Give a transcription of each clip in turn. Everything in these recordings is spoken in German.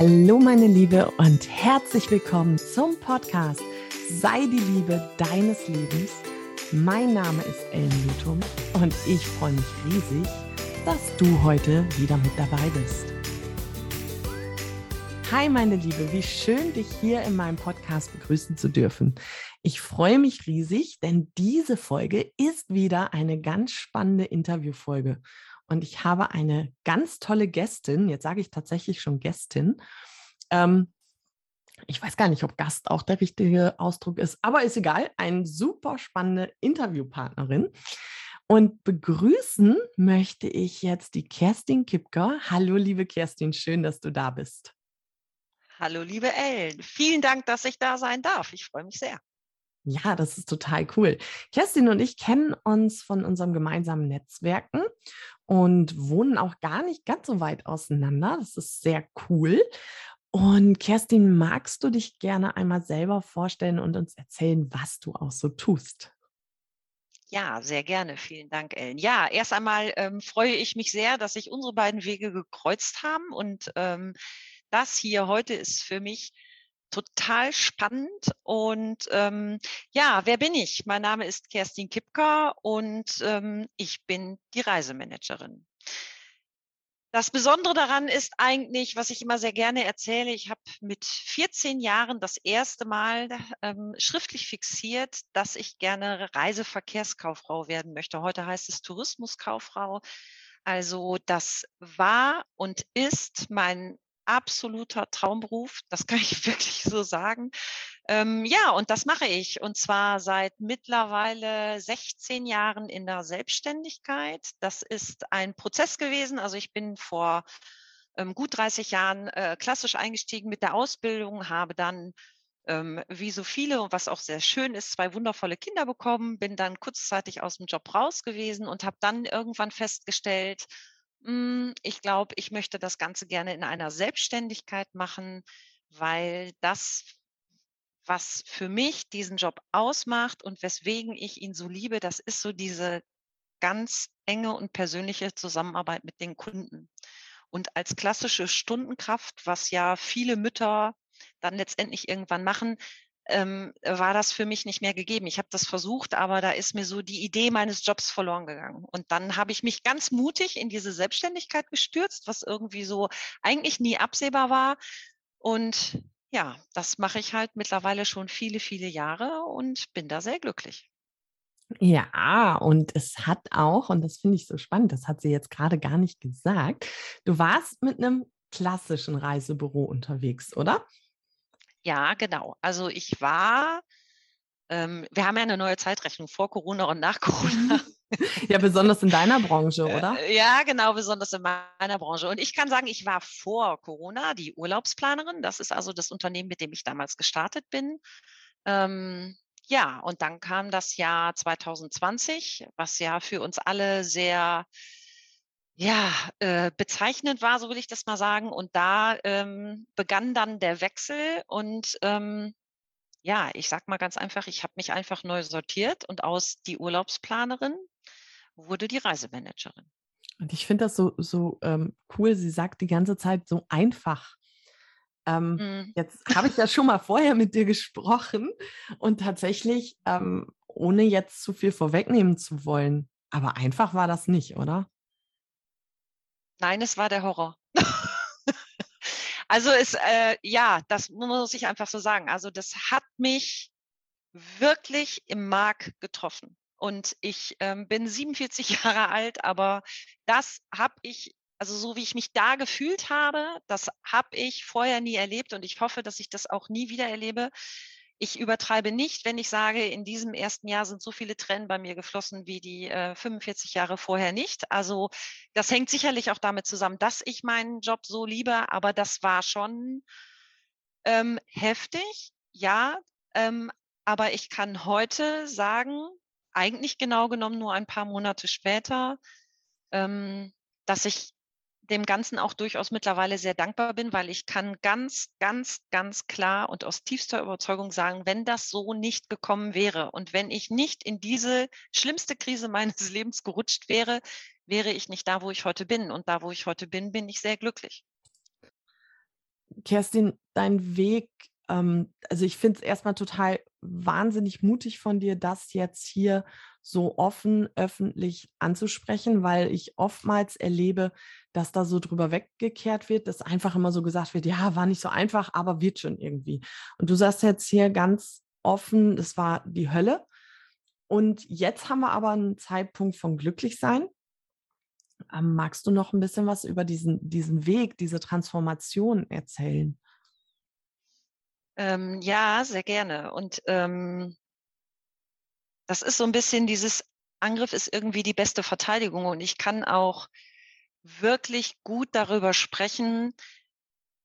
Hallo meine Liebe und herzlich willkommen zum Podcast Sei die Liebe deines Lebens. Mein Name ist Ellen Lutum und ich freue mich riesig, dass du heute wieder mit dabei bist. Hi meine Liebe, wie schön dich hier in meinem Podcast begrüßen zu dürfen. Ich freue mich riesig, denn diese Folge ist wieder eine ganz spannende Interviewfolge. Und ich habe eine ganz tolle Gästin, jetzt sage ich tatsächlich schon Gästin. Ähm, ich weiß gar nicht, ob Gast auch der richtige Ausdruck ist, aber ist egal. Eine super spannende Interviewpartnerin. Und begrüßen möchte ich jetzt die Kerstin Kipker. Hallo, liebe Kerstin, schön, dass du da bist. Hallo, liebe Ellen. Vielen Dank, dass ich da sein darf. Ich freue mich sehr. Ja, das ist total cool. Kerstin und ich kennen uns von unserem gemeinsamen Netzwerken und wohnen auch gar nicht ganz so weit auseinander. Das ist sehr cool. Und Kerstin, magst du dich gerne einmal selber vorstellen und uns erzählen, was du auch so tust? Ja, sehr gerne. Vielen Dank, Ellen. Ja, erst einmal ähm, freue ich mich sehr, dass sich unsere beiden Wege gekreuzt haben. Und ähm, das hier heute ist für mich total spannend. Und ähm, ja, wer bin ich? Mein Name ist Kerstin Kipka und ähm, ich bin die Reisemanagerin. Das Besondere daran ist eigentlich, was ich immer sehr gerne erzähle, ich habe mit 14 Jahren das erste Mal ähm, schriftlich fixiert, dass ich gerne Reiseverkehrskauffrau werden möchte. Heute heißt es Tourismuskauffrau. Also das war und ist mein absoluter Traumberuf. Das kann ich wirklich so sagen. Ähm, ja, und das mache ich. Und zwar seit mittlerweile 16 Jahren in der Selbstständigkeit. Das ist ein Prozess gewesen. Also ich bin vor ähm, gut 30 Jahren äh, klassisch eingestiegen mit der Ausbildung, habe dann ähm, wie so viele und was auch sehr schön ist, zwei wundervolle Kinder bekommen, bin dann kurzzeitig aus dem Job raus gewesen und habe dann irgendwann festgestellt, ich glaube, ich möchte das Ganze gerne in einer Selbstständigkeit machen, weil das, was für mich diesen Job ausmacht und weswegen ich ihn so liebe, das ist so diese ganz enge und persönliche Zusammenarbeit mit den Kunden. Und als klassische Stundenkraft, was ja viele Mütter dann letztendlich irgendwann machen, ähm, war das für mich nicht mehr gegeben. Ich habe das versucht, aber da ist mir so die Idee meines Jobs verloren gegangen. Und dann habe ich mich ganz mutig in diese Selbstständigkeit gestürzt, was irgendwie so eigentlich nie absehbar war. Und ja, das mache ich halt mittlerweile schon viele, viele Jahre und bin da sehr glücklich. Ja, und es hat auch, und das finde ich so spannend, das hat sie jetzt gerade gar nicht gesagt, du warst mit einem klassischen Reisebüro unterwegs, oder? Ja, genau. Also ich war, ähm, wir haben ja eine neue Zeitrechnung vor Corona und nach Corona. Ja, besonders in deiner Branche, äh, oder? Ja, genau, besonders in meiner Branche. Und ich kann sagen, ich war vor Corona die Urlaubsplanerin. Das ist also das Unternehmen, mit dem ich damals gestartet bin. Ähm, ja, und dann kam das Jahr 2020, was ja für uns alle sehr ja, äh, bezeichnend war, so will ich das mal sagen. Und da ähm, begann dann der Wechsel und ähm, ja, ich sag mal ganz einfach, ich habe mich einfach neu sortiert und aus die Urlaubsplanerin wurde die Reisemanagerin. Und ich finde das so, so ähm, cool. Sie sagt die ganze Zeit so einfach. Ähm, mm. Jetzt habe ich ja schon mal vorher mit dir gesprochen und tatsächlich, ähm, ohne jetzt zu viel vorwegnehmen zu wollen, aber einfach war das nicht, oder? Nein, es war der Horror. also es, äh, ja, das muss ich einfach so sagen. Also das hat mich wirklich im Mark getroffen. Und ich ähm, bin 47 Jahre alt, aber das habe ich, also so wie ich mich da gefühlt habe, das habe ich vorher nie erlebt und ich hoffe, dass ich das auch nie wieder erlebe. Ich übertreibe nicht, wenn ich sage, in diesem ersten Jahr sind so viele Tränen bei mir geflossen wie die äh, 45 Jahre vorher nicht. Also das hängt sicherlich auch damit zusammen, dass ich meinen Job so liebe, aber das war schon ähm, heftig, ja. Ähm, aber ich kann heute sagen, eigentlich genau genommen nur ein paar Monate später, ähm, dass ich dem Ganzen auch durchaus mittlerweile sehr dankbar bin, weil ich kann ganz, ganz, ganz klar und aus tiefster Überzeugung sagen, wenn das so nicht gekommen wäre und wenn ich nicht in diese schlimmste Krise meines Lebens gerutscht wäre, wäre ich nicht da, wo ich heute bin. Und da, wo ich heute bin, bin ich sehr glücklich. Kerstin, dein Weg, ähm, also ich finde es erstmal total wahnsinnig mutig von dir, das jetzt hier so offen öffentlich anzusprechen, weil ich oftmals erlebe, dass da so drüber weggekehrt wird, dass einfach immer so gesagt wird, ja, war nicht so einfach, aber wird schon irgendwie. Und du sagst jetzt hier ganz offen, das war die Hölle. Und jetzt haben wir aber einen Zeitpunkt von Glücklichsein. Ähm, magst du noch ein bisschen was über diesen, diesen Weg, diese Transformation erzählen? Ähm, ja, sehr gerne. Und ähm, das ist so ein bisschen dieses Angriff ist irgendwie die beste Verteidigung. Und ich kann auch wirklich gut darüber sprechen,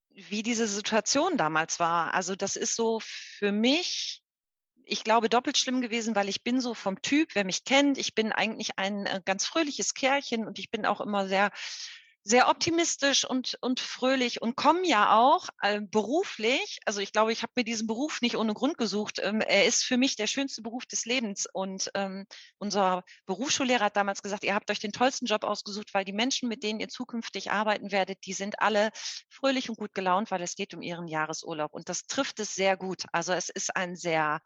wie diese Situation damals war. Also das ist so für mich ich glaube, doppelt schlimm gewesen, weil ich bin so vom Typ, wer mich kennt, ich bin eigentlich ein äh, ganz fröhliches Kerlchen und ich bin auch immer sehr sehr optimistisch und, und fröhlich und komme ja auch äh, beruflich, also ich glaube, ich habe mir diesen Beruf nicht ohne Grund gesucht. Ähm, er ist für mich der schönste Beruf des Lebens. Und ähm, unser Berufsschullehrer hat damals gesagt, ihr habt euch den tollsten Job ausgesucht, weil die Menschen, mit denen ihr zukünftig arbeiten werdet, die sind alle fröhlich und gut gelaunt, weil es geht um ihren Jahresurlaub. Und das trifft es sehr gut. Also es ist ein sehr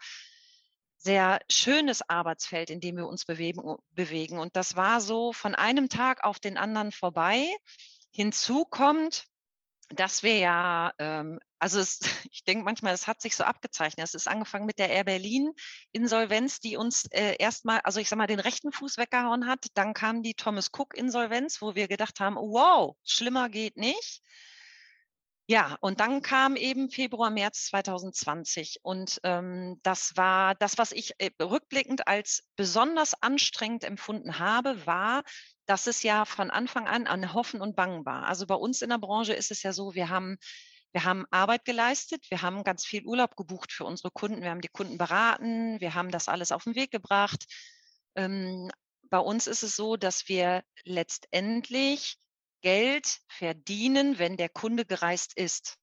sehr schönes Arbeitsfeld, in dem wir uns bewegen, bewegen. Und das war so von einem Tag auf den anderen vorbei. Hinzu kommt, dass wir ja, ähm, also es, ich denke manchmal, es hat sich so abgezeichnet. Es ist angefangen mit der Air Berlin Insolvenz, die uns äh, erstmal, also ich sag mal, den rechten Fuß weggehauen hat. Dann kam die Thomas Cook Insolvenz, wo wir gedacht haben, wow, schlimmer geht nicht. Ja, und dann kam eben Februar, März 2020 und ähm, das war das, was ich äh, rückblickend als besonders anstrengend empfunden habe, war, dass es ja von Anfang an an Hoffen und Bangen war. Also bei uns in der Branche ist es ja so, wir haben wir haben Arbeit geleistet, wir haben ganz viel Urlaub gebucht für unsere Kunden, wir haben die Kunden beraten, wir haben das alles auf den Weg gebracht. Ähm, bei uns ist es so, dass wir letztendlich Geld verdienen, wenn der Kunde gereist ist.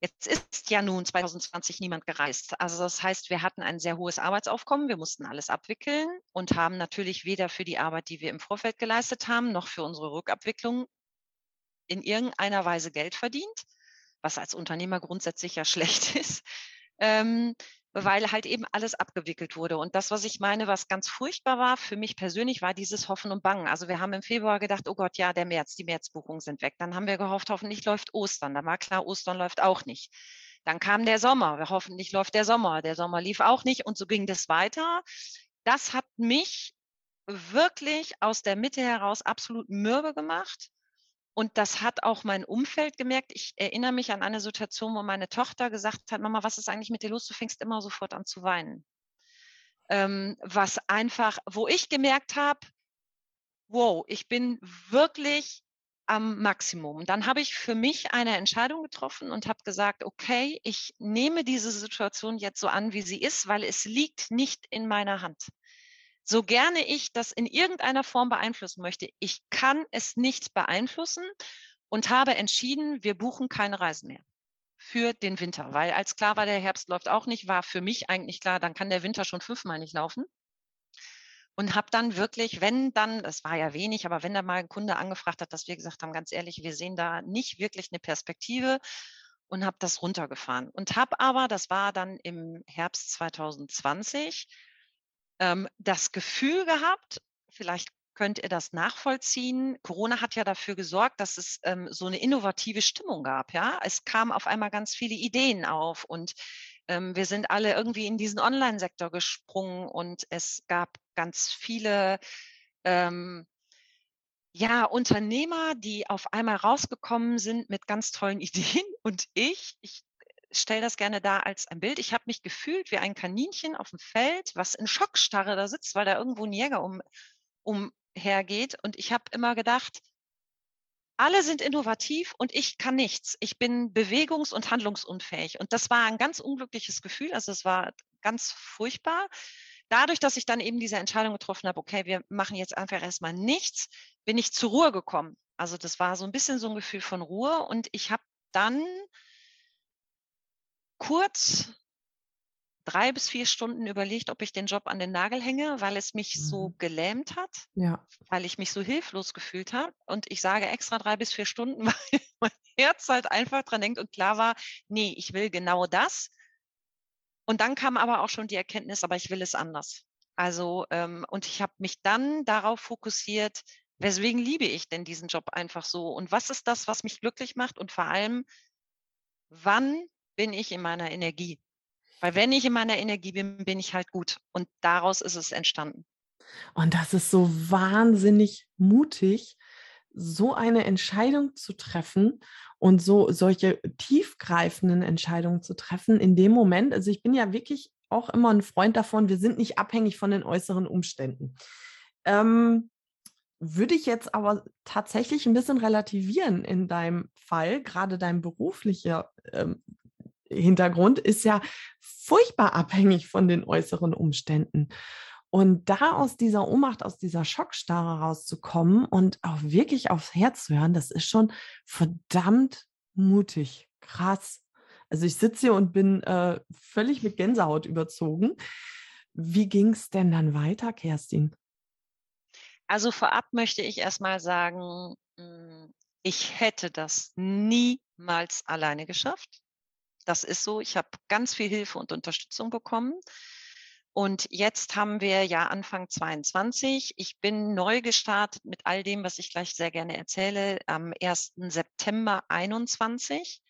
Jetzt ist ja nun 2020 niemand gereist. Also das heißt, wir hatten ein sehr hohes Arbeitsaufkommen, wir mussten alles abwickeln und haben natürlich weder für die Arbeit, die wir im Vorfeld geleistet haben, noch für unsere Rückabwicklung in irgendeiner Weise Geld verdient, was als Unternehmer grundsätzlich ja schlecht ist. Ähm, weil halt eben alles abgewickelt wurde. Und das, was ich meine, was ganz furchtbar war für mich persönlich, war dieses Hoffen und Bangen. Also wir haben im Februar gedacht, oh Gott, ja, der März, die Märzbuchungen sind weg. Dann haben wir gehofft, hoffentlich läuft Ostern. Dann war klar, Ostern läuft auch nicht. Dann kam der Sommer. Hoffentlich läuft der Sommer. Der Sommer lief auch nicht. Und so ging das weiter. Das hat mich wirklich aus der Mitte heraus absolut mürbe gemacht. Und das hat auch mein Umfeld gemerkt. Ich erinnere mich an eine Situation, wo meine Tochter gesagt hat, Mama, was ist eigentlich mit dir los? Du fängst immer sofort an zu weinen. Ähm, was einfach, wo ich gemerkt habe, wow, ich bin wirklich am Maximum. Dann habe ich für mich eine Entscheidung getroffen und habe gesagt, okay, ich nehme diese Situation jetzt so an, wie sie ist, weil es liegt nicht in meiner Hand so gerne ich das in irgendeiner Form beeinflussen möchte, ich kann es nicht beeinflussen und habe entschieden, wir buchen keine Reisen mehr für den Winter, weil als klar war, der Herbst läuft auch nicht, war für mich eigentlich klar, dann kann der Winter schon fünfmal nicht laufen. Und habe dann wirklich, wenn dann, das war ja wenig, aber wenn da mal ein Kunde angefragt hat, dass wir gesagt haben, ganz ehrlich, wir sehen da nicht wirklich eine Perspektive und habe das runtergefahren. Und habe aber, das war dann im Herbst 2020, ähm, das Gefühl gehabt, vielleicht könnt ihr das nachvollziehen. Corona hat ja dafür gesorgt, dass es ähm, so eine innovative Stimmung gab. Ja, es kamen auf einmal ganz viele Ideen auf und ähm, wir sind alle irgendwie in diesen Online-Sektor gesprungen und es gab ganz viele ähm, ja, Unternehmer, die auf einmal rausgekommen sind mit ganz tollen Ideen. Und ich, ich stelle das gerne da als ein Bild. Ich habe mich gefühlt wie ein Kaninchen auf dem Feld, was in Schockstarre da sitzt, weil da irgendwo ein Jäger um, umhergeht. Und ich habe immer gedacht, alle sind innovativ und ich kann nichts. Ich bin bewegungs- und handlungsunfähig. Und das war ein ganz unglückliches Gefühl. Also es war ganz furchtbar. Dadurch, dass ich dann eben diese Entscheidung getroffen habe, okay, wir machen jetzt einfach erstmal nichts, bin ich zur Ruhe gekommen. Also das war so ein bisschen so ein Gefühl von Ruhe. Und ich habe dann kurz drei bis vier Stunden überlegt, ob ich den Job an den Nagel hänge, weil es mich mhm. so gelähmt hat, ja. weil ich mich so hilflos gefühlt habe. Und ich sage extra drei bis vier Stunden, weil mein Herz halt einfach dran denkt und klar war, nee, ich will genau das. Und dann kam aber auch schon die Erkenntnis, aber ich will es anders. Also, ähm, und ich habe mich dann darauf fokussiert, weswegen liebe ich denn diesen Job einfach so? Und was ist das, was mich glücklich macht? Und vor allem, wann bin ich in meiner Energie? Weil wenn ich in meiner Energie bin, bin ich halt gut. Und daraus ist es entstanden. Und das ist so wahnsinnig mutig, so eine Entscheidung zu treffen und so solche tiefgreifenden Entscheidungen zu treffen in dem Moment. Also ich bin ja wirklich auch immer ein Freund davon, wir sind nicht abhängig von den äußeren Umständen. Ähm, würde ich jetzt aber tatsächlich ein bisschen relativieren in deinem Fall, gerade dein beruflicher ähm, Hintergrund ist ja furchtbar abhängig von den äußeren Umständen. Und da aus dieser Ohnmacht, aus dieser Schockstarre rauszukommen und auch wirklich aufs Herz zu hören, das ist schon verdammt mutig, krass. Also ich sitze hier und bin äh, völlig mit Gänsehaut überzogen. Wie ging es denn dann weiter, Kerstin? Also vorab möchte ich erstmal sagen, hm, ich hätte das niemals alleine geschafft. Das ist so. Ich habe ganz viel Hilfe und Unterstützung bekommen. Und jetzt haben wir ja Anfang 22. Ich bin neu gestartet mit all dem, was ich gleich sehr gerne erzähle, am 1. September 21.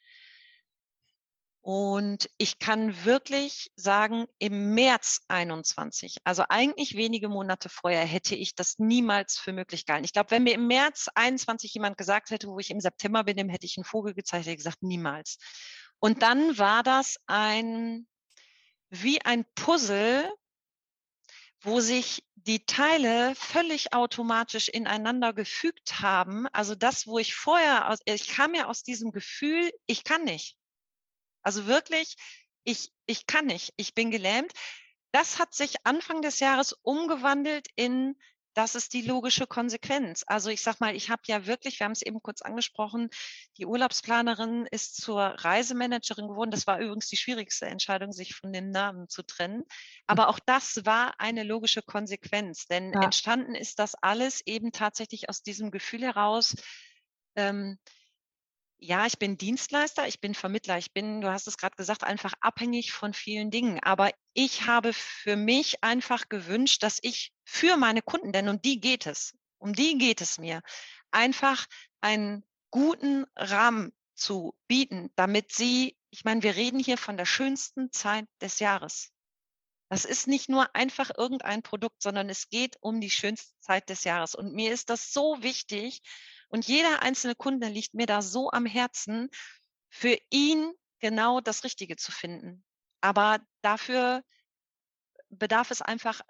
Und ich kann wirklich sagen, im März 21, also eigentlich wenige Monate vorher, hätte ich das niemals für möglich gehalten. Ich glaube, wenn mir im März 21 jemand gesagt hätte, wo ich im September bin, dem hätte ich einen Vogel gezeigt, hätte gesagt, niemals. Und dann war das ein, wie ein Puzzle, wo sich die Teile völlig automatisch ineinander gefügt haben. Also das, wo ich vorher, aus, ich kam ja aus diesem Gefühl, ich kann nicht. Also wirklich, ich, ich kann nicht, ich bin gelähmt. Das hat sich Anfang des Jahres umgewandelt in, das ist die logische Konsequenz. Also ich sag mal, ich habe ja wirklich, wir haben es eben kurz angesprochen, die Urlaubsplanerin ist zur Reisemanagerin geworden. Das war übrigens die schwierigste Entscheidung, sich von den Namen zu trennen. Hm. Aber auch das war eine logische Konsequenz, denn ja. entstanden ist das alles eben tatsächlich aus diesem Gefühl heraus, ähm, ja, ich bin Dienstleister, ich bin Vermittler, ich bin, du hast es gerade gesagt, einfach abhängig von vielen Dingen. Aber ich habe für mich einfach gewünscht, dass ich für meine Kunden, denn um die geht es, um die geht es mir, einfach einen guten Rahmen zu bieten, damit sie, ich meine, wir reden hier von der schönsten Zeit des Jahres. Das ist nicht nur einfach irgendein Produkt, sondern es geht um die schönste Zeit des Jahres. Und mir ist das so wichtig, und jeder einzelne Kunde liegt mir da so am Herzen, für ihn genau das Richtige zu finden. Aber dafür bedarf es einfach äh,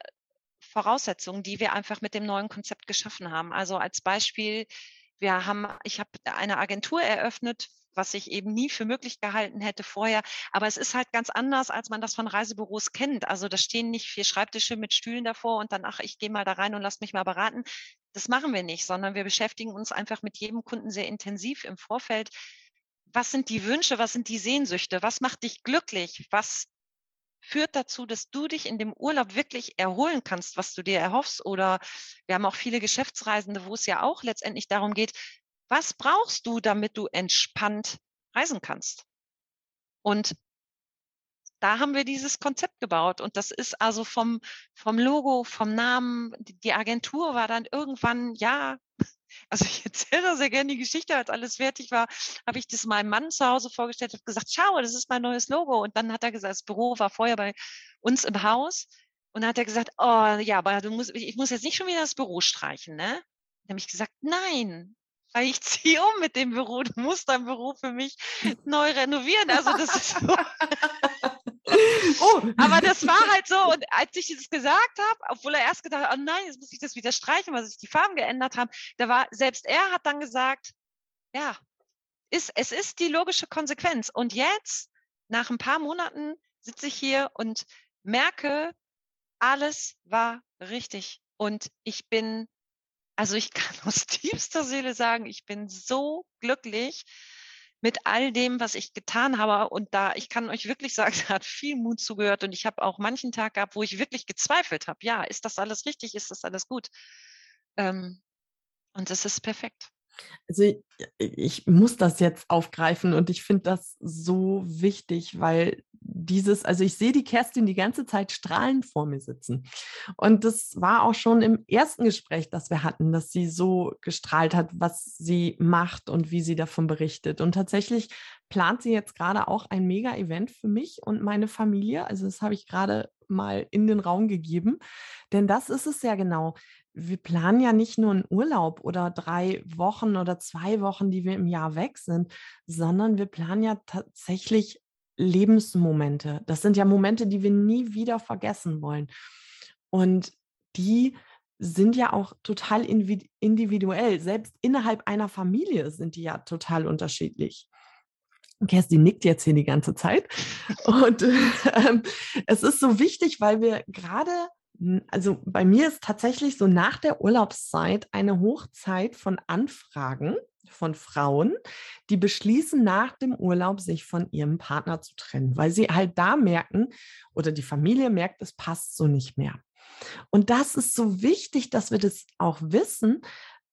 Voraussetzungen, die wir einfach mit dem neuen Konzept geschaffen haben. Also als Beispiel, wir haben, ich habe eine Agentur eröffnet was ich eben nie für möglich gehalten hätte vorher. Aber es ist halt ganz anders, als man das von Reisebüros kennt. Also da stehen nicht vier Schreibtische mit Stühlen davor und dann, ach, ich gehe mal da rein und lass mich mal beraten. Das machen wir nicht, sondern wir beschäftigen uns einfach mit jedem Kunden sehr intensiv im Vorfeld. Was sind die Wünsche? Was sind die Sehnsüchte? Was macht dich glücklich? Was führt dazu, dass du dich in dem Urlaub wirklich erholen kannst, was du dir erhoffst. Oder wir haben auch viele Geschäftsreisende, wo es ja auch letztendlich darum geht, was brauchst du, damit du entspannt reisen kannst? Und da haben wir dieses Konzept gebaut. Und das ist also vom, vom Logo, vom Namen, die Agentur war dann irgendwann, ja, also ich erzähle sehr gerne die Geschichte, als alles fertig war, habe ich das meinem Mann zu Hause vorgestellt, habe gesagt, schau, das ist mein neues Logo. Und dann hat er gesagt, das Büro war vorher bei uns im Haus. Und dann hat er gesagt, oh ja, aber du musst, ich muss jetzt nicht schon wieder das Büro streichen, ne? Dann habe ich gesagt, nein, ich ziehe um mit dem Büro. Du musst dein Büro für mich neu renovieren. Also das ist so. oh. Aber das war halt so. Und als ich das gesagt habe, obwohl er erst gedacht hat, oh nein, jetzt muss ich das wieder streichen, weil sich die Farben geändert haben, da war, selbst er hat dann gesagt, ja, ist, es ist die logische Konsequenz. Und jetzt, nach ein paar Monaten, sitze ich hier und merke, alles war richtig. Und ich bin also ich kann aus tiefster Seele sagen, ich bin so glücklich mit all dem, was ich getan habe. Und da, ich kann euch wirklich sagen, da hat viel Mut zugehört. Und ich habe auch manchen Tag gehabt, wo ich wirklich gezweifelt habe. Ja, ist das alles richtig? Ist das alles gut? Ähm, und das ist perfekt. Also ich, ich muss das jetzt aufgreifen und ich finde das so wichtig, weil dieses, also ich sehe die Kerstin die ganze Zeit strahlend vor mir sitzen. Und das war auch schon im ersten Gespräch, das wir hatten, dass sie so gestrahlt hat, was sie macht und wie sie davon berichtet. Und tatsächlich plant sie jetzt gerade auch ein Mega-Event für mich und meine Familie. Also das habe ich gerade mal in den Raum gegeben. Denn das ist es ja genau wir planen ja nicht nur einen Urlaub oder drei Wochen oder zwei Wochen, die wir im Jahr weg sind, sondern wir planen ja tatsächlich Lebensmomente. Das sind ja Momente, die wir nie wieder vergessen wollen. Und die sind ja auch total individuell. Selbst innerhalb einer Familie sind die ja total unterschiedlich. Kerstin nickt jetzt hier die ganze Zeit. Und äh, es ist so wichtig, weil wir gerade also bei mir ist tatsächlich so nach der Urlaubszeit eine Hochzeit von Anfragen von Frauen, die beschließen, nach dem Urlaub sich von ihrem Partner zu trennen, weil sie halt da merken oder die Familie merkt, es passt so nicht mehr. Und das ist so wichtig, dass wir das auch wissen.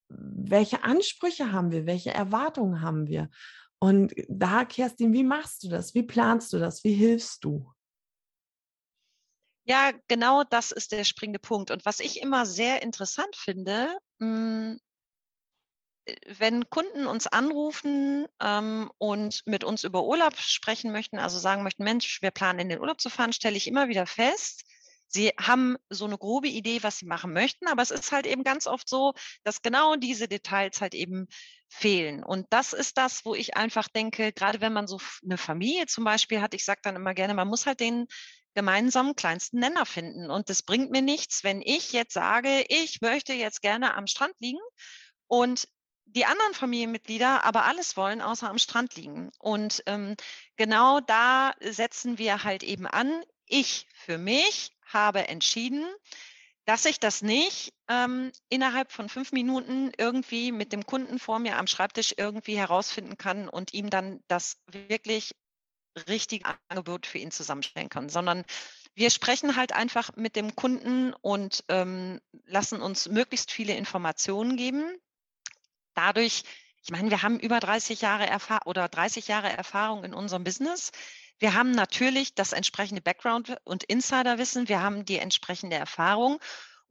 Welche Ansprüche haben wir? Welche Erwartungen haben wir? Und da, Kerstin, wie machst du das? Wie planst du das? Wie hilfst du? Ja, genau das ist der springende Punkt. Und was ich immer sehr interessant finde, hm, äh, wenn Kunden uns anrufen ähm, und mit uns über Urlaub sprechen möchten, also sagen möchten, Mensch, wir planen in den Urlaub zu fahren, stelle ich immer wieder fest, sie haben so eine grobe Idee, was sie machen möchten, aber es ist halt eben ganz oft so, dass genau diese Details halt eben fehlen. Und das ist das, wo ich einfach denke, gerade wenn man so eine Familie zum Beispiel hat, ich sage dann immer gerne, man muss halt den gemeinsamen kleinsten Nenner finden. Und das bringt mir nichts, wenn ich jetzt sage, ich möchte jetzt gerne am Strand liegen und die anderen Familienmitglieder aber alles wollen, außer am Strand liegen. Und ähm, genau da setzen wir halt eben an. Ich für mich habe entschieden, dass ich das nicht ähm, innerhalb von fünf Minuten irgendwie mit dem Kunden vor mir am Schreibtisch irgendwie herausfinden kann und ihm dann das wirklich richtige Angebot für ihn zusammenstellen kann, sondern wir sprechen halt einfach mit dem Kunden und ähm, lassen uns möglichst viele Informationen geben. Dadurch, ich meine, wir haben über 30 Jahre Erfahrung oder 30 Jahre Erfahrung in unserem Business. Wir haben natürlich das entsprechende Background und Insiderwissen. Wir haben die entsprechende Erfahrung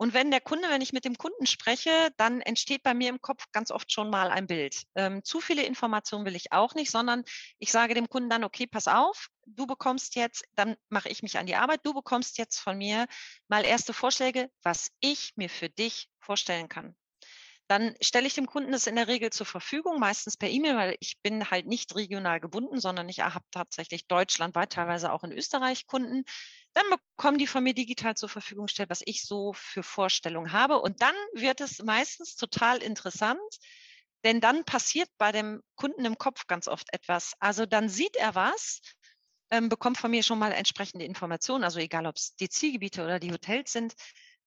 und wenn der Kunde, wenn ich mit dem Kunden spreche, dann entsteht bei mir im Kopf ganz oft schon mal ein Bild. Ähm, zu viele Informationen will ich auch nicht, sondern ich sage dem Kunden dann, okay, pass auf, du bekommst jetzt, dann mache ich mich an die Arbeit, du bekommst jetzt von mir mal erste Vorschläge, was ich mir für dich vorstellen kann dann stelle ich dem Kunden das in der Regel zur Verfügung, meistens per E-Mail, weil ich bin halt nicht regional gebunden, sondern ich habe tatsächlich deutschlandweit, teilweise auch in Österreich Kunden. Dann bekommen die von mir digital zur Verfügung gestellt, was ich so für Vorstellungen habe. Und dann wird es meistens total interessant, denn dann passiert bei dem Kunden im Kopf ganz oft etwas. Also dann sieht er was, ähm, bekommt von mir schon mal entsprechende Informationen, also egal ob es die Zielgebiete oder die Hotels sind.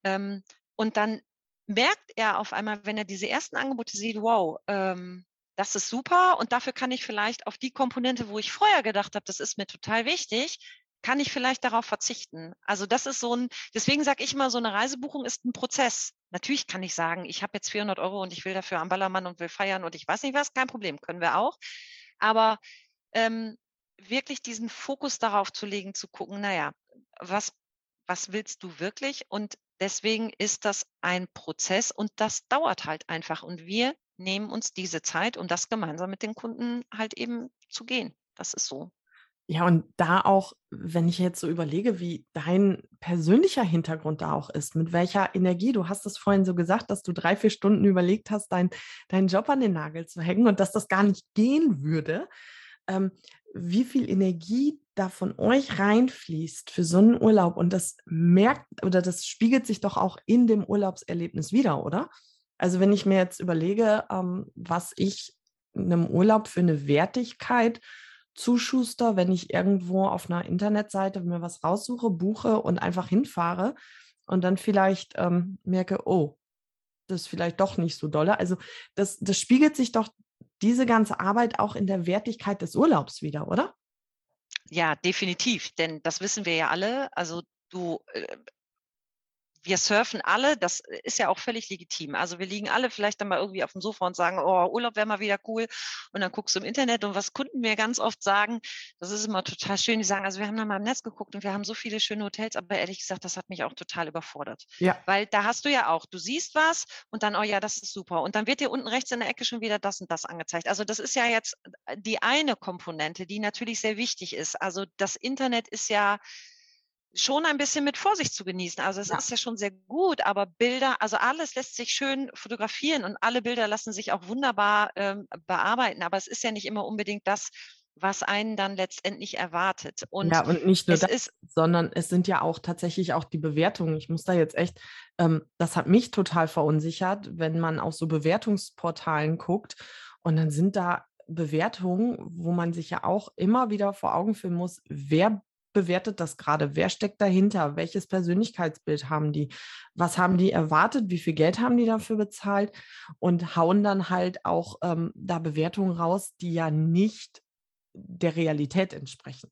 Ähm, und dann merkt er auf einmal, wenn er diese ersten Angebote sieht, wow, ähm, das ist super und dafür kann ich vielleicht auf die Komponente, wo ich vorher gedacht habe, das ist mir total wichtig, kann ich vielleicht darauf verzichten. Also das ist so ein, deswegen sage ich immer, so eine Reisebuchung ist ein Prozess. Natürlich kann ich sagen, ich habe jetzt 400 Euro und ich will dafür am Ballermann und will feiern und ich weiß nicht was, kein Problem, können wir auch. Aber ähm, wirklich diesen Fokus darauf zu legen, zu gucken, naja, was, was willst du wirklich? Und deswegen ist das ein Prozess und das dauert halt einfach. Und wir nehmen uns diese Zeit, um das gemeinsam mit den Kunden halt eben zu gehen. Das ist so. Ja, und da auch, wenn ich jetzt so überlege, wie dein persönlicher Hintergrund da auch ist, mit welcher Energie, du hast es vorhin so gesagt, dass du drei, vier Stunden überlegt hast, dein, deinen Job an den Nagel zu hängen und dass das gar nicht gehen würde. Ähm, wie viel Energie da von euch reinfließt für so einen Urlaub und das merkt oder das spiegelt sich doch auch in dem Urlaubserlebnis wieder, oder? Also wenn ich mir jetzt überlege, ähm, was ich in einem Urlaub für eine Wertigkeit zuschuster, wenn ich irgendwo auf einer Internetseite mir was raussuche, buche und einfach hinfahre und dann vielleicht ähm, merke, oh, das ist vielleicht doch nicht so dolle. Also das, das spiegelt sich doch diese ganze Arbeit auch in der Wertigkeit des Urlaubs wieder, oder? Ja, definitiv, denn das wissen wir ja alle. Also du äh, wir surfen alle, das ist ja auch völlig legitim. Also wir liegen alle vielleicht dann mal irgendwie auf dem Sofa und sagen, oh, Urlaub wäre mal wieder cool. Und dann guckst du im Internet und was Kunden mir ganz oft sagen, das ist immer total schön, die sagen, also wir haben dann mal im Netz geguckt und wir haben so viele schöne Hotels, aber ehrlich gesagt, das hat mich auch total überfordert. Ja. Weil da hast du ja auch, du siehst was und dann, oh ja, das ist super. Und dann wird dir unten rechts in der Ecke schon wieder das und das angezeigt. Also das ist ja jetzt die eine Komponente, die natürlich sehr wichtig ist. Also das Internet ist ja, schon ein bisschen mit Vorsicht zu genießen. Also es ja. ist ja schon sehr gut, aber Bilder, also alles lässt sich schön fotografieren und alle Bilder lassen sich auch wunderbar ähm, bearbeiten. Aber es ist ja nicht immer unbedingt das, was einen dann letztendlich erwartet. Und ja, und nicht nur das, ist, sondern es sind ja auch tatsächlich auch die Bewertungen. Ich muss da jetzt echt, ähm, das hat mich total verunsichert, wenn man auf so Bewertungsportalen guckt und dann sind da Bewertungen, wo man sich ja auch immer wieder vor Augen führen muss, wer bewertet das gerade? Wer steckt dahinter? Welches Persönlichkeitsbild haben die? Was haben die erwartet? Wie viel Geld haben die dafür bezahlt? Und hauen dann halt auch ähm, da Bewertungen raus, die ja nicht der Realität entsprechen.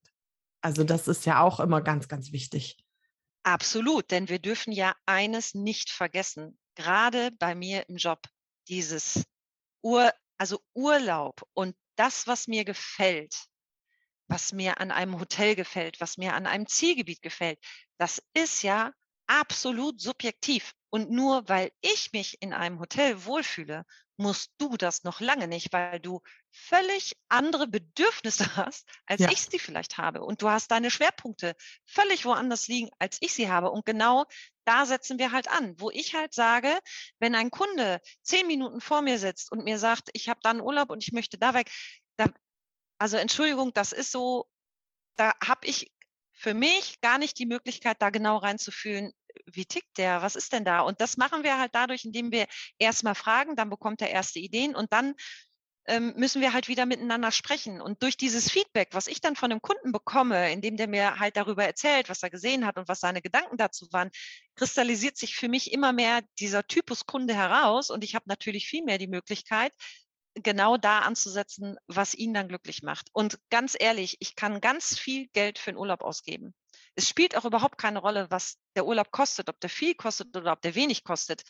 Also das ist ja auch immer ganz, ganz wichtig. Absolut, denn wir dürfen ja eines nicht vergessen, gerade bei mir im Job, dieses Ur, also Urlaub und das, was mir gefällt, was mir an einem Hotel gefällt, was mir an einem Zielgebiet gefällt, das ist ja absolut subjektiv. Und nur weil ich mich in einem Hotel wohlfühle, musst du das noch lange nicht, weil du völlig andere Bedürfnisse hast, als ja. ich sie vielleicht habe. Und du hast deine Schwerpunkte völlig woanders liegen, als ich sie habe. Und genau da setzen wir halt an, wo ich halt sage, wenn ein Kunde zehn Minuten vor mir sitzt und mir sagt, ich habe da einen Urlaub und ich möchte da weg, da also Entschuldigung, das ist so, da habe ich für mich gar nicht die Möglichkeit, da genau reinzufühlen, wie tickt der, was ist denn da? Und das machen wir halt dadurch, indem wir erstmal fragen, dann bekommt er erste Ideen und dann ähm, müssen wir halt wieder miteinander sprechen. Und durch dieses Feedback, was ich dann von dem Kunden bekomme, indem der mir halt darüber erzählt, was er gesehen hat und was seine Gedanken dazu waren, kristallisiert sich für mich immer mehr dieser Typus Kunde heraus. Und ich habe natürlich viel mehr die Möglichkeit, genau da anzusetzen, was ihn dann glücklich macht. Und ganz ehrlich, ich kann ganz viel Geld für einen Urlaub ausgeben. Es spielt auch überhaupt keine Rolle, was der Urlaub kostet, ob der viel kostet oder ob der wenig kostet.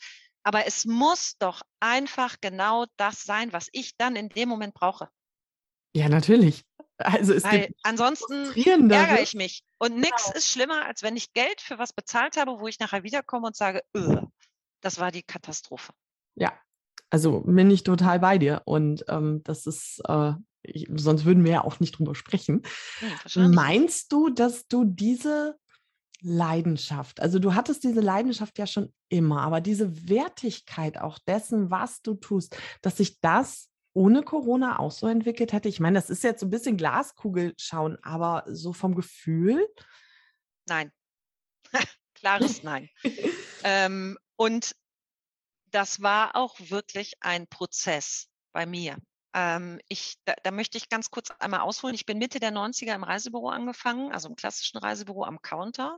Aber es muss doch einfach genau das sein, was ich dann in dem Moment brauche. Ja, natürlich. Also es Weil gibt ansonsten ärgere ich mich. Und nichts genau. ist schlimmer, als wenn ich Geld für was bezahlt habe, wo ich nachher wiederkomme und sage, das war die Katastrophe. Ja, also bin ich total bei dir. Und ähm, das ist, äh, ich, sonst würden wir ja auch nicht drüber sprechen. Ja, Meinst du, dass du diese Leidenschaft, also du hattest diese Leidenschaft ja schon immer, aber diese Wertigkeit auch dessen, was du tust, dass sich das ohne Corona auch so entwickelt hätte? Ich meine, das ist jetzt so ein bisschen Glaskugel schauen, aber so vom Gefühl? Nein. Klares Nein. ähm, und das war auch wirklich ein Prozess bei mir. Ähm, ich, da, da, möchte ich ganz kurz einmal ausholen. Ich bin Mitte der 90er im Reisebüro angefangen, also im klassischen Reisebüro am Counter.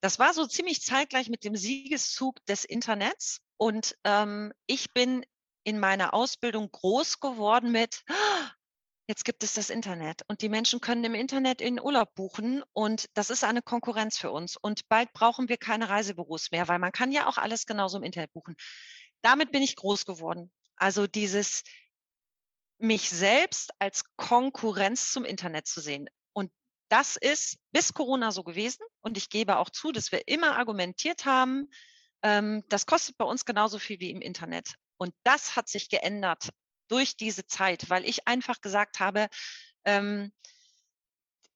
Das war so ziemlich zeitgleich mit dem Siegeszug des Internets. Und ähm, ich bin in meiner Ausbildung groß geworden mit, Jetzt gibt es das Internet und die Menschen können im Internet in Urlaub buchen und das ist eine Konkurrenz für uns. Und bald brauchen wir keine Reisebüros mehr, weil man kann ja auch alles genauso im Internet buchen. Damit bin ich groß geworden. Also dieses mich selbst als Konkurrenz zum Internet zu sehen. Und das ist bis Corona so gewesen. Und ich gebe auch zu, dass wir immer argumentiert haben, ähm, das kostet bei uns genauso viel wie im Internet. Und das hat sich geändert durch diese Zeit, weil ich einfach gesagt habe, ähm,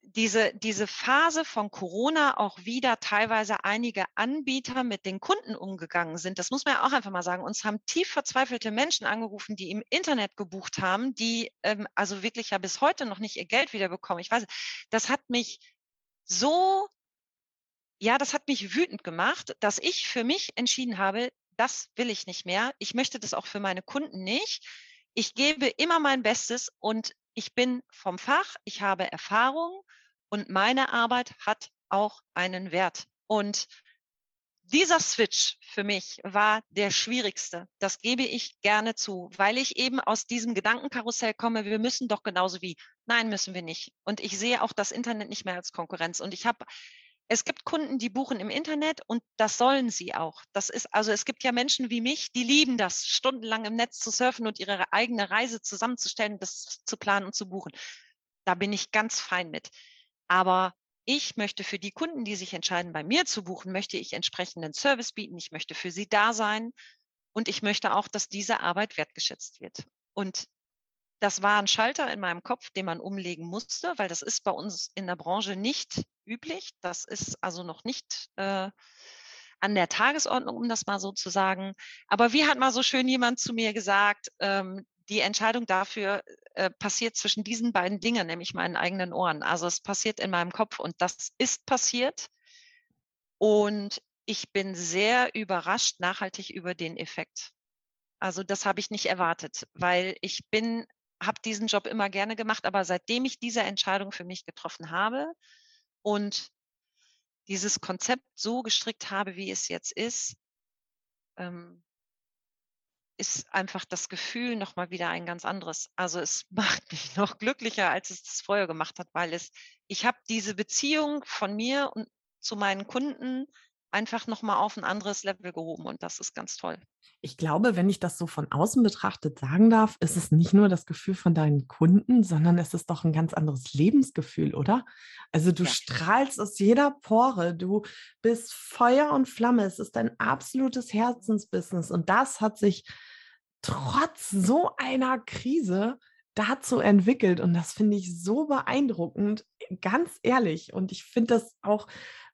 diese, diese Phase von Corona auch wieder teilweise einige Anbieter mit den Kunden umgegangen sind. Das muss man ja auch einfach mal sagen. Uns haben tief verzweifelte Menschen angerufen, die im Internet gebucht haben, die ähm, also wirklich ja bis heute noch nicht ihr Geld wiederbekommen. Ich weiß, das hat mich so, ja, das hat mich wütend gemacht, dass ich für mich entschieden habe, das will ich nicht mehr. Ich möchte das auch für meine Kunden nicht ich gebe immer mein Bestes und ich bin vom Fach, ich habe Erfahrung und meine Arbeit hat auch einen Wert. Und dieser Switch für mich war der schwierigste. Das gebe ich gerne zu, weil ich eben aus diesem Gedankenkarussell komme, wir müssen doch genauso wie, nein, müssen wir nicht. Und ich sehe auch das Internet nicht mehr als Konkurrenz. Und ich habe, es gibt Kunden, die buchen im Internet und das sollen sie auch. Das ist, also es gibt ja Menschen wie mich, die lieben das, stundenlang im Netz zu surfen und ihre eigene Reise zusammenzustellen, das zu planen und zu buchen. Da bin ich ganz fein mit. Aber ich möchte für die Kunden, die sich entscheiden, bei mir zu buchen, möchte ich entsprechenden Service bieten. Ich möchte für sie da sein und ich möchte auch, dass diese Arbeit wertgeschätzt wird. Und das war ein Schalter in meinem Kopf, den man umlegen musste, weil das ist bei uns in der Branche nicht üblich. Das ist also noch nicht äh, an der Tagesordnung, um das mal so zu sagen. Aber wie hat mal so schön jemand zu mir gesagt, ähm, die Entscheidung dafür äh, passiert zwischen diesen beiden Dingen, nämlich meinen eigenen Ohren. Also es passiert in meinem Kopf und das ist passiert. Und ich bin sehr überrascht nachhaltig über den Effekt. Also das habe ich nicht erwartet, weil ich bin, habe diesen Job immer gerne gemacht, aber seitdem ich diese Entscheidung für mich getroffen habe und dieses Konzept so gestrickt habe, wie es jetzt ist, ähm, ist einfach das Gefühl noch mal wieder ein ganz anderes. Also es macht mich noch glücklicher, als es das vorher gemacht hat, weil es, ich habe diese Beziehung von mir und zu meinen Kunden einfach noch mal auf ein anderes Level gehoben und das ist ganz toll. Ich glaube, wenn ich das so von außen betrachtet sagen darf, ist es nicht nur das Gefühl von deinen Kunden, sondern es ist doch ein ganz anderes Lebensgefühl, oder? Also du ja. strahlst aus jeder Pore, du bist Feuer und Flamme, es ist dein absolutes Herzensbusiness und das hat sich trotz so einer Krise dazu entwickelt. Und das finde ich so beeindruckend, ganz ehrlich. Und ich finde das auch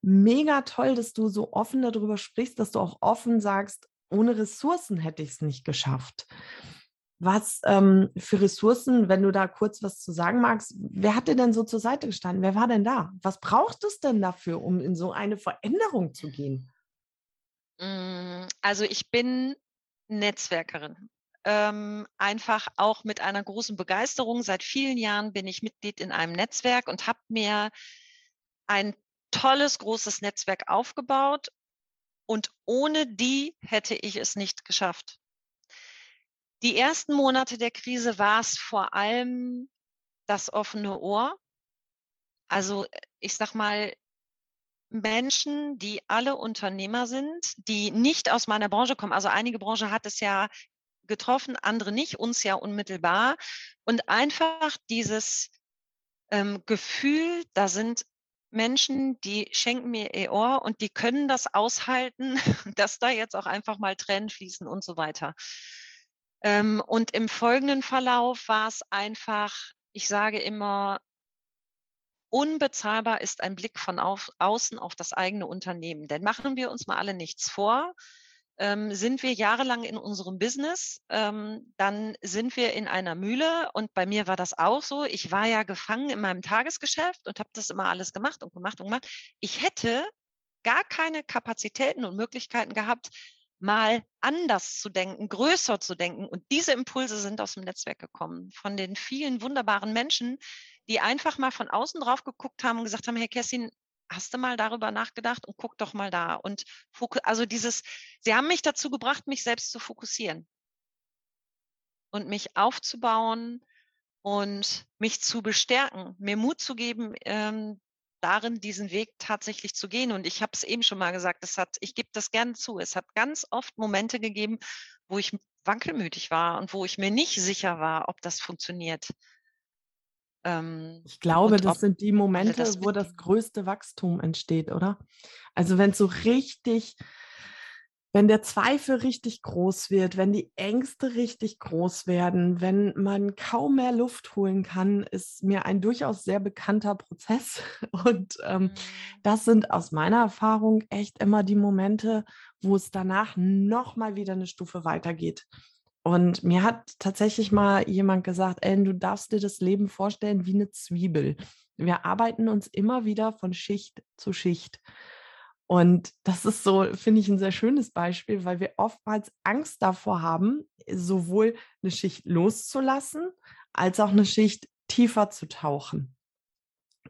mega toll, dass du so offen darüber sprichst, dass du auch offen sagst, ohne Ressourcen hätte ich es nicht geschafft. Was ähm, für Ressourcen, wenn du da kurz was zu sagen magst, wer hat dir denn so zur Seite gestanden? Wer war denn da? Was braucht es denn dafür, um in so eine Veränderung zu gehen? Mm, also ich bin Netzwerkerin ähm, einfach auch mit einer großen Begeisterung. Seit vielen Jahren bin ich Mitglied in einem Netzwerk und habe mir ein tolles, großes Netzwerk aufgebaut. Und ohne die hätte ich es nicht geschafft. Die ersten Monate der Krise war es vor allem das offene Ohr. Also ich sag mal, Menschen, die alle Unternehmer sind, die nicht aus meiner Branche kommen. Also einige Branche hat es ja getroffen, andere nicht, uns ja unmittelbar. Und einfach dieses ähm, Gefühl, da sind Menschen, die schenken mir ihr Ohr und die können das aushalten, dass da jetzt auch einfach mal Tränen fließen und so weiter. Ähm, und im folgenden Verlauf war es einfach, ich sage immer, unbezahlbar ist ein Blick von auf, außen auf das eigene Unternehmen. Denn machen wir uns mal alle nichts vor ähm, sind wir jahrelang in unserem Business, ähm, dann sind wir in einer Mühle und bei mir war das auch so. Ich war ja gefangen in meinem Tagesgeschäft und habe das immer alles gemacht und gemacht und gemacht. Ich hätte gar keine Kapazitäten und Möglichkeiten gehabt, mal anders zu denken, größer zu denken. Und diese Impulse sind aus dem Netzwerk gekommen, von den vielen wunderbaren Menschen, die einfach mal von außen drauf geguckt haben und gesagt haben, Herr Kessin, hast du mal darüber nachgedacht und guck doch mal da. Und also dieses, sie haben mich dazu gebracht, mich selbst zu fokussieren und mich aufzubauen und mich zu bestärken, mir Mut zu geben, ähm, darin diesen Weg tatsächlich zu gehen. Und ich habe es eben schon mal gesagt, es hat, ich gebe das gerne zu, es hat ganz oft Momente gegeben, wo ich wankelmütig war und wo ich mir nicht sicher war, ob das funktioniert. Ähm, ich glaube, das sind die Momente, das wo das größte Wachstum entsteht, oder? Also wenn es so richtig, wenn der Zweifel richtig groß wird, wenn die Ängste richtig groß werden, wenn man kaum mehr Luft holen kann, ist mir ein durchaus sehr bekannter Prozess. Und ähm, mhm. das sind aus meiner Erfahrung echt immer die Momente, wo es danach nochmal wieder eine Stufe weitergeht. Und mir hat tatsächlich mal jemand gesagt, Ellen, du darfst dir das Leben vorstellen wie eine Zwiebel. Wir arbeiten uns immer wieder von Schicht zu Schicht. Und das ist so, finde ich, ein sehr schönes Beispiel, weil wir oftmals Angst davor haben, sowohl eine Schicht loszulassen, als auch eine Schicht tiefer zu tauchen.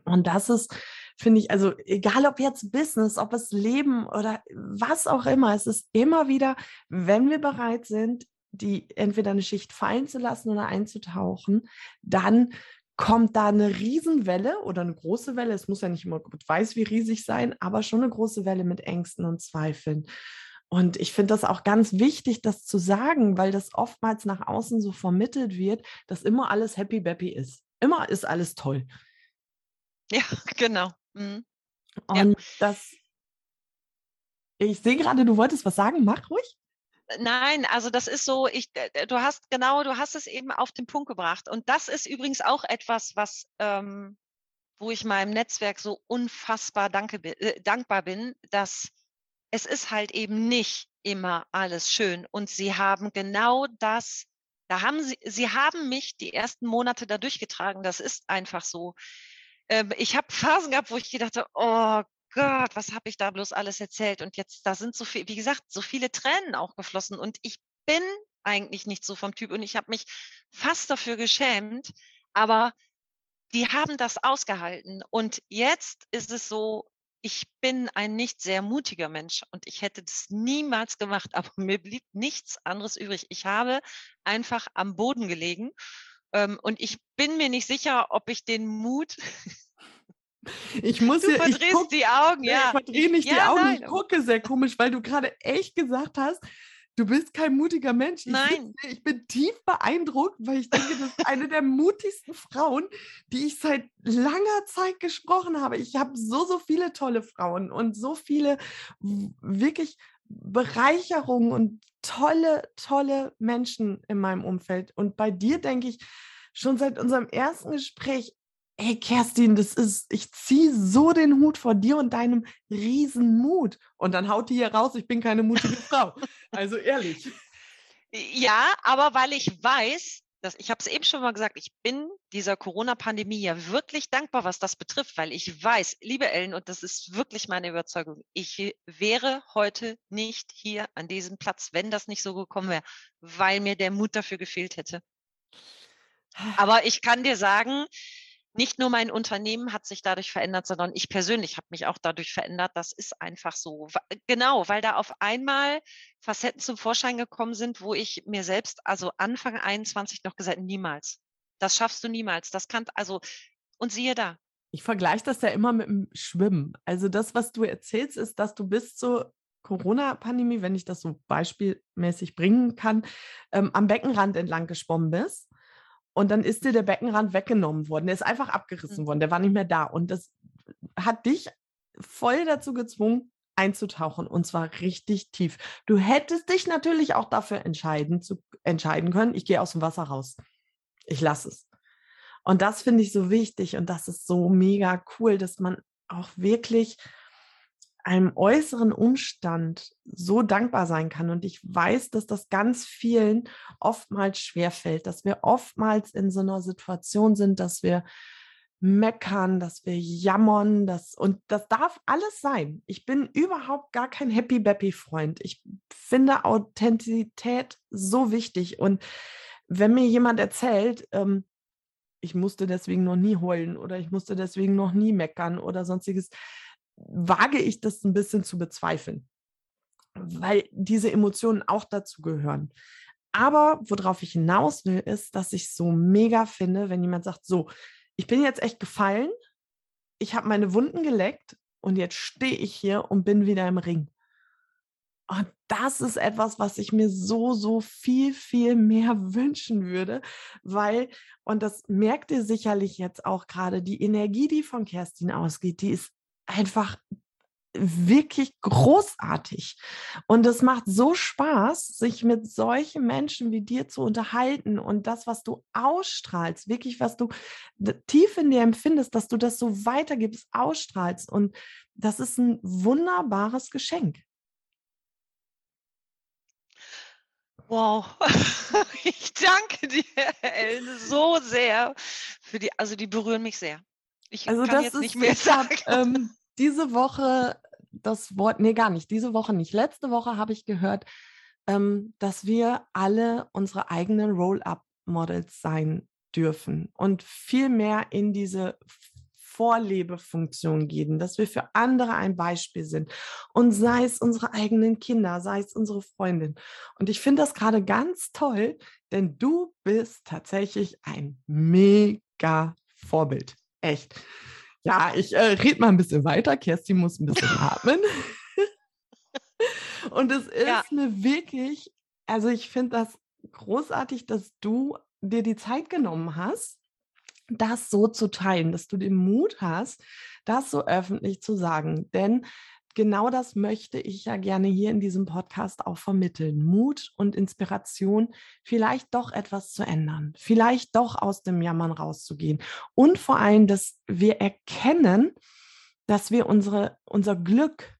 Und das ist finde ich, also egal ob jetzt Business, ob es Leben oder was auch immer, es ist immer wieder, wenn wir bereit sind, die entweder eine Schicht fallen zu lassen oder einzutauchen, dann kommt da eine Riesenwelle oder eine große Welle. Es muss ja nicht immer gut weiß wie riesig sein, aber schon eine große Welle mit Ängsten und Zweifeln. Und ich finde das auch ganz wichtig, das zu sagen, weil das oftmals nach außen so vermittelt wird, dass immer alles happy bappy ist. Immer ist alles toll. Ja, genau. Mhm. Und ja. das, ich sehe gerade, du wolltest was sagen, mach ruhig. Nein, also das ist so, ich, du hast genau, du hast es eben auf den Punkt gebracht. Und das ist übrigens auch etwas, was, ähm, wo ich meinem Netzwerk so unfassbar danke, äh, dankbar bin, dass es ist halt eben nicht immer alles schön. Und sie haben genau das, da haben sie, sie haben mich die ersten Monate da durchgetragen. Das ist einfach so. Ähm, ich habe Phasen gehabt, wo ich gedacht habe, oh Gott, was habe ich da bloß alles erzählt? Und jetzt, da sind so viel, wie gesagt, so viele Tränen auch geflossen. Und ich bin eigentlich nicht so vom Typ und ich habe mich fast dafür geschämt, aber die haben das ausgehalten. Und jetzt ist es so, ich bin ein nicht sehr mutiger Mensch und ich hätte das niemals gemacht, aber mir blieb nichts anderes übrig. Ich habe einfach am Boden gelegen ähm, und ich bin mir nicht sicher, ob ich den Mut ich muss du verdrehst ich guck, die Augen, ja. Ich verdrehe nicht ja, die Augen, nein. ich gucke sehr komisch, weil du gerade echt gesagt hast, du bist kein mutiger Mensch. Ich nein. Bin, ich bin tief beeindruckt, weil ich denke, das ist eine der mutigsten Frauen, die ich seit langer Zeit gesprochen habe. Ich habe so, so viele tolle Frauen und so viele wirklich Bereicherungen und tolle, tolle Menschen in meinem Umfeld. Und bei dir denke ich, schon seit unserem ersten Gespräch, Ey, Kerstin, das ist, ich ziehe so den Hut vor dir und deinem Riesenmut. Und dann haut die hier raus, ich bin keine mutige Frau. Also ehrlich. Ja, aber weil ich weiß, dass, ich habe es eben schon mal gesagt, ich bin dieser Corona-Pandemie ja wirklich dankbar, was das betrifft, weil ich weiß, liebe Ellen, und das ist wirklich meine Überzeugung, ich wäre heute nicht hier an diesem Platz, wenn das nicht so gekommen wäre, weil mir der Mut dafür gefehlt hätte. Aber ich kann dir sagen, nicht nur mein Unternehmen hat sich dadurch verändert, sondern ich persönlich habe mich auch dadurch verändert. Das ist einfach so. Genau, weil da auf einmal Facetten zum Vorschein gekommen sind, wo ich mir selbst, also Anfang 21 noch gesagt, niemals. Das schaffst du niemals. Das kann, also, und siehe da. Ich vergleiche das ja immer mit dem Schwimmen. Also das, was du erzählst, ist, dass du bis zur Corona-Pandemie, wenn ich das so beispielmäßig bringen kann, ähm, am Beckenrand entlang geschwommen bist und dann ist dir der Beckenrand weggenommen worden. Der ist einfach abgerissen mhm. worden. Der war nicht mehr da. Und das hat dich voll dazu gezwungen, einzutauchen und zwar richtig tief. Du hättest dich natürlich auch dafür entscheiden, zu, entscheiden können, ich gehe aus dem Wasser raus. Ich lasse es. Und das finde ich so wichtig und das ist so mega cool, dass man auch wirklich einem äußeren Umstand so dankbar sein kann. Und ich weiß, dass das ganz vielen oftmals schwerfällt, dass wir oftmals in so einer Situation sind, dass wir meckern, dass wir jammern, dass, und das darf alles sein. Ich bin überhaupt gar kein Happy-Bappy-Freund. Ich finde Authentizität so wichtig. Und wenn mir jemand erzählt, ähm, ich musste deswegen noch nie heulen oder ich musste deswegen noch nie meckern oder sonstiges, wage ich das ein bisschen zu bezweifeln, weil diese Emotionen auch dazu gehören. Aber worauf ich hinaus will, ist, dass ich so mega finde, wenn jemand sagt, so, ich bin jetzt echt gefallen, ich habe meine Wunden geleckt und jetzt stehe ich hier und bin wieder im Ring. Und das ist etwas, was ich mir so, so viel, viel mehr wünschen würde, weil, und das merkt ihr sicherlich jetzt auch gerade, die Energie, die von Kerstin ausgeht, die ist einfach wirklich großartig. Und es macht so Spaß, sich mit solchen Menschen wie dir zu unterhalten und das, was du ausstrahlst, wirklich, was du tief in dir empfindest, dass du das so weitergibst, ausstrahlst. Und das ist ein wunderbares Geschenk. Wow, ich danke dir, Ellen, so sehr für die, also die berühren mich sehr. Ich also kann jetzt ist, nicht mehr sagen. Hab, ähm, diese Woche das Wort, nee, gar nicht, diese Woche nicht. Letzte Woche habe ich gehört, ähm, dass wir alle unsere eigenen Roll-up-Models sein dürfen und viel mehr in diese Vorlebefunktion geben, dass wir für andere ein Beispiel sind und sei es unsere eigenen Kinder, sei es unsere Freundin. Und ich finde das gerade ganz toll, denn du bist tatsächlich ein mega Vorbild. Echt. Ja, ich äh, rede mal ein bisschen weiter. Kerstin muss ein bisschen atmen. und es ist ja. mir wirklich, also ich finde das großartig, dass du dir die Zeit genommen hast, das so zu teilen, dass du den Mut hast, das so öffentlich zu sagen. Denn genau das möchte ich ja gerne hier in diesem Podcast auch vermitteln. Mut und Inspiration, vielleicht doch etwas zu ändern, vielleicht doch aus dem Jammern rauszugehen. Und vor allem, dass wir erkennen, dass wir unsere, unser Glück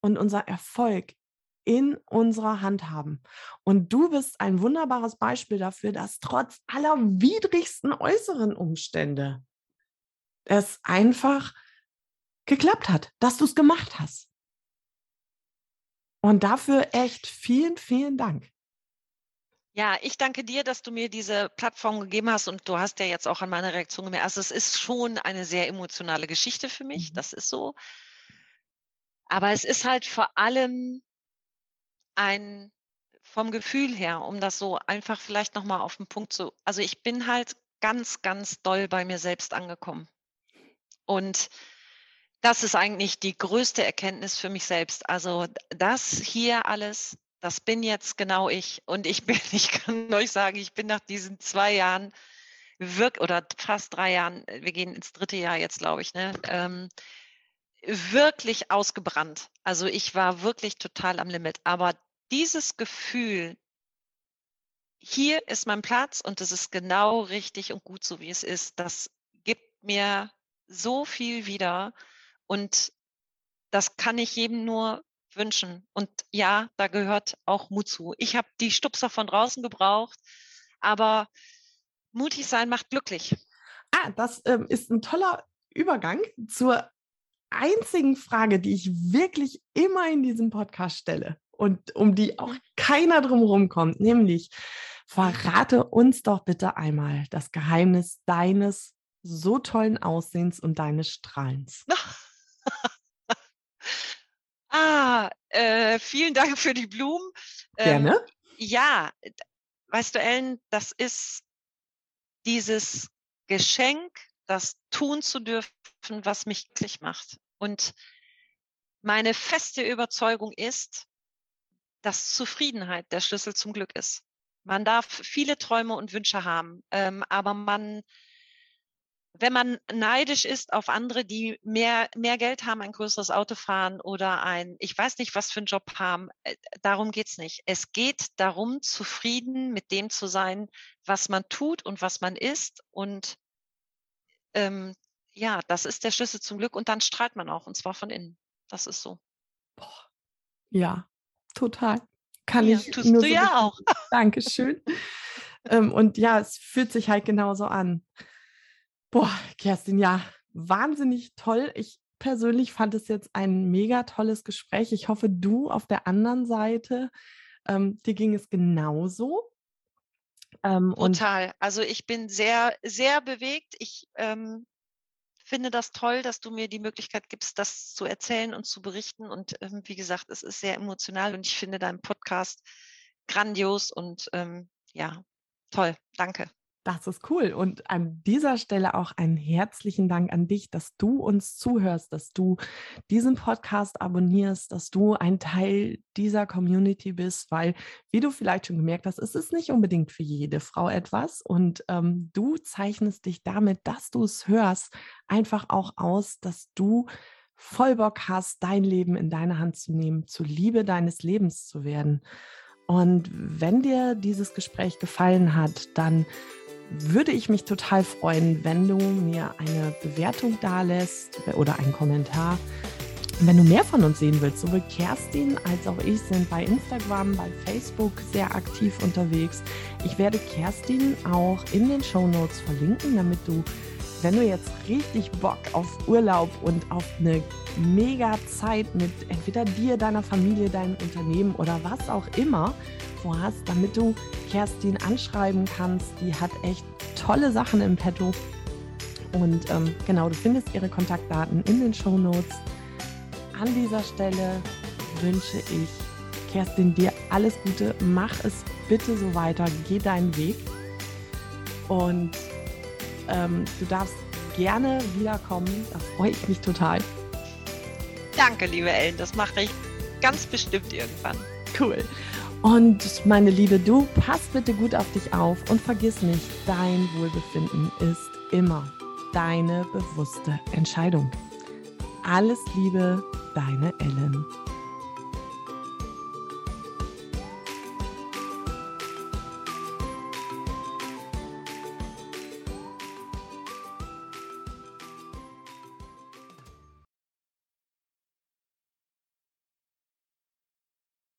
und unser Erfolg in unserer Hand haben. Und du bist ein wunderbares Beispiel dafür, dass trotz aller widrigsten äußeren Umstände es einfach geklappt hat, dass du es gemacht hast. Und dafür echt vielen, vielen Dank. Ja, ich danke dir, dass du mir diese Plattform gegeben hast und du hast ja jetzt auch an meiner Reaktion gemerkt. Also es ist schon eine sehr emotionale Geschichte für mich, mhm. das ist so. Aber es ist halt vor allem ein vom Gefühl her, um das so einfach vielleicht nochmal auf den Punkt zu, also ich bin halt ganz, ganz doll bei mir selbst angekommen. Und das ist eigentlich die größte Erkenntnis für mich selbst. Also das hier alles, das bin jetzt genau ich. Und ich bin, ich kann euch sagen, ich bin nach diesen zwei Jahren wirklich, oder fast drei Jahren, wir gehen ins dritte Jahr jetzt, glaube ich, ne, ähm, wirklich ausgebrannt. Also ich war wirklich total am Limit. Aber dieses Gefühl, hier ist mein Platz und es ist genau richtig und gut so, wie es ist, das gibt mir so viel wieder und das kann ich jedem nur wünschen. Und ja, da gehört auch Mut zu. Ich habe die Stupser von draußen gebraucht, aber mutig sein macht glücklich. Ah, das ähm, ist ein toller Übergang zur einzigen Frage, die ich wirklich immer in diesem Podcast stelle und um die auch keiner drumherum kommt, nämlich verrate uns doch bitte einmal das Geheimnis deines so tollen Aussehens und deines Strahlens. ah, äh, vielen Dank für die Blumen. Gerne. Ähm, ja, weißt du, Ellen, das ist dieses Geschenk, das tun zu dürfen, was mich glücklich macht. Und meine feste Überzeugung ist, dass Zufriedenheit der Schlüssel zum Glück ist. Man darf viele Träume und Wünsche haben, ähm, aber man, wenn man neidisch ist auf andere, die mehr, mehr Geld haben, ein größeres Auto fahren oder ein, ich weiß nicht, was für einen Job haben, äh, darum geht's nicht. Es geht darum, zufrieden mit dem zu sein, was man tut und was man ist. Und ähm, ja, das ist der Schlüssel zum Glück. Und dann strahlt man auch, und zwar von innen. Das ist so. Boah. Ja, total. Kann ja, ich tust nur du so ja auch. Dankeschön. ähm, und ja, es fühlt sich halt genauso an. Boah, Kerstin, ja, wahnsinnig toll. Ich persönlich fand es jetzt ein mega tolles Gespräch. Ich hoffe, du auf der anderen Seite, ähm, dir ging es genauso. Ähm, Total. Also ich bin sehr, sehr bewegt. Ich ähm, finde das toll, dass du mir die Möglichkeit gibst, das zu erzählen und zu berichten. Und ähm, wie gesagt, es ist sehr emotional und ich finde deinen Podcast grandios und ähm, ja, toll. Danke. Das ist cool. Und an dieser Stelle auch einen herzlichen Dank an dich, dass du uns zuhörst, dass du diesen Podcast abonnierst, dass du ein Teil dieser Community bist, weil, wie du vielleicht schon gemerkt hast, ist es nicht unbedingt für jede Frau etwas. Und ähm, du zeichnest dich damit, dass du es hörst, einfach auch aus, dass du voll Bock hast, dein Leben in deine Hand zu nehmen, zur Liebe deines Lebens zu werden. Und wenn dir dieses Gespräch gefallen hat, dann würde ich mich total freuen, wenn du mir eine Bewertung da lässt oder einen Kommentar. Wenn du mehr von uns sehen willst, sowohl Kerstin als auch ich sind bei Instagram, bei Facebook sehr aktiv unterwegs. Ich werde Kerstin auch in den Show Notes verlinken, damit du, wenn du jetzt richtig Bock auf Urlaub und auf eine mega Zeit mit entweder dir, deiner Familie, deinem Unternehmen oder was auch immer vorhast, damit du Kerstin anschreiben kannst. Die hat echt tolle Sachen im Petto. Und ähm, genau, du findest ihre Kontaktdaten in den Show Notes. An dieser Stelle wünsche ich Kerstin dir alles Gute. Mach es bitte so weiter. Geh deinen Weg. Und ähm, du darfst gerne wiederkommen. Da freue ich mich total. Danke, liebe Ellen. Das mache ich ganz bestimmt irgendwann. Cool. Und meine Liebe, du pass bitte gut auf dich auf und vergiss nicht, dein Wohlbefinden ist immer deine bewusste Entscheidung. Alles Liebe, deine